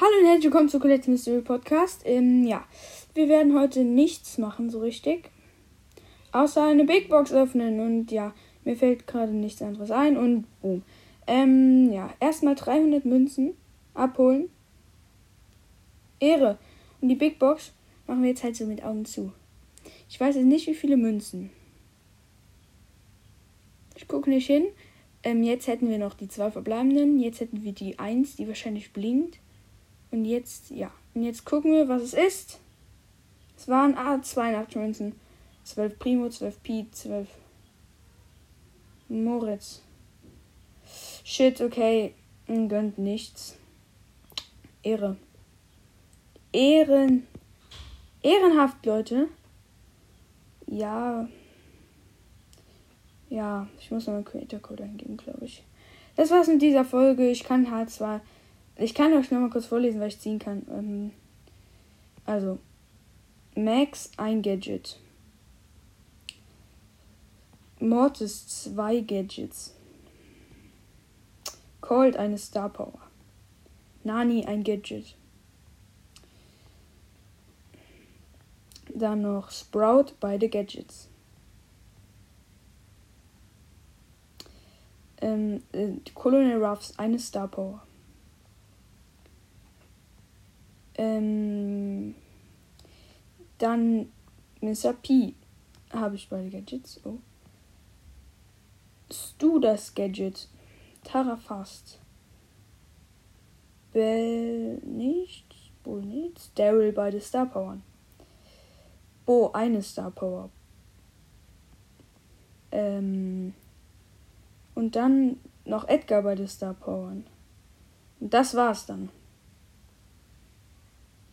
Hallo und herzlich willkommen zu Colette Mystery Podcast. Ähm, ja, wir werden heute nichts machen, so richtig. Außer eine Big Box öffnen und ja, mir fällt gerade nichts anderes ein und boom. Ähm, ja, erstmal 300 Münzen abholen. Ehre. Und die Big Box machen wir jetzt halt so mit Augen zu. Ich weiß jetzt nicht, wie viele Münzen. Ich gucke nicht hin. Ähm, jetzt hätten wir noch die zwei verbleibenden. Jetzt hätten wir die 1, die wahrscheinlich blinkt. Und jetzt, ja. Und jetzt gucken wir, was es ist. Es waren ah, 82 Münzen. 12 Primo, 12 Pi, 12 Moritz. Shit, okay. Gönnt nichts. Ehre. Ehren. Ehrenhaft, Leute. Ja. Ja, ich muss noch einen Creator Code eingeben, glaube ich. Das war's mit dieser Folge. Ich kann halt zwar ich kann euch noch mal kurz vorlesen, was ich ziehen kann. Ähm, also, Max ein Gadget. Mortis zwei Gadgets. Cold eine Star Power. Nani ein Gadget. Dann noch Sprout beide Gadgets. Ähm, äh, Colonel Ruffs eine Star Power. Ähm, dann Mr. P habe ich beide Gadgets. Oh. Stu das Gadget. Tara fast. Bell nicht. Bull nicht. Daryl beide Star Powern. Bo eine Star Power. Ähm, und dann noch Edgar beide Star Powern. Und das war's dann.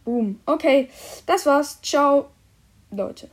Boom. Okay, das war's. Ciao, Leute.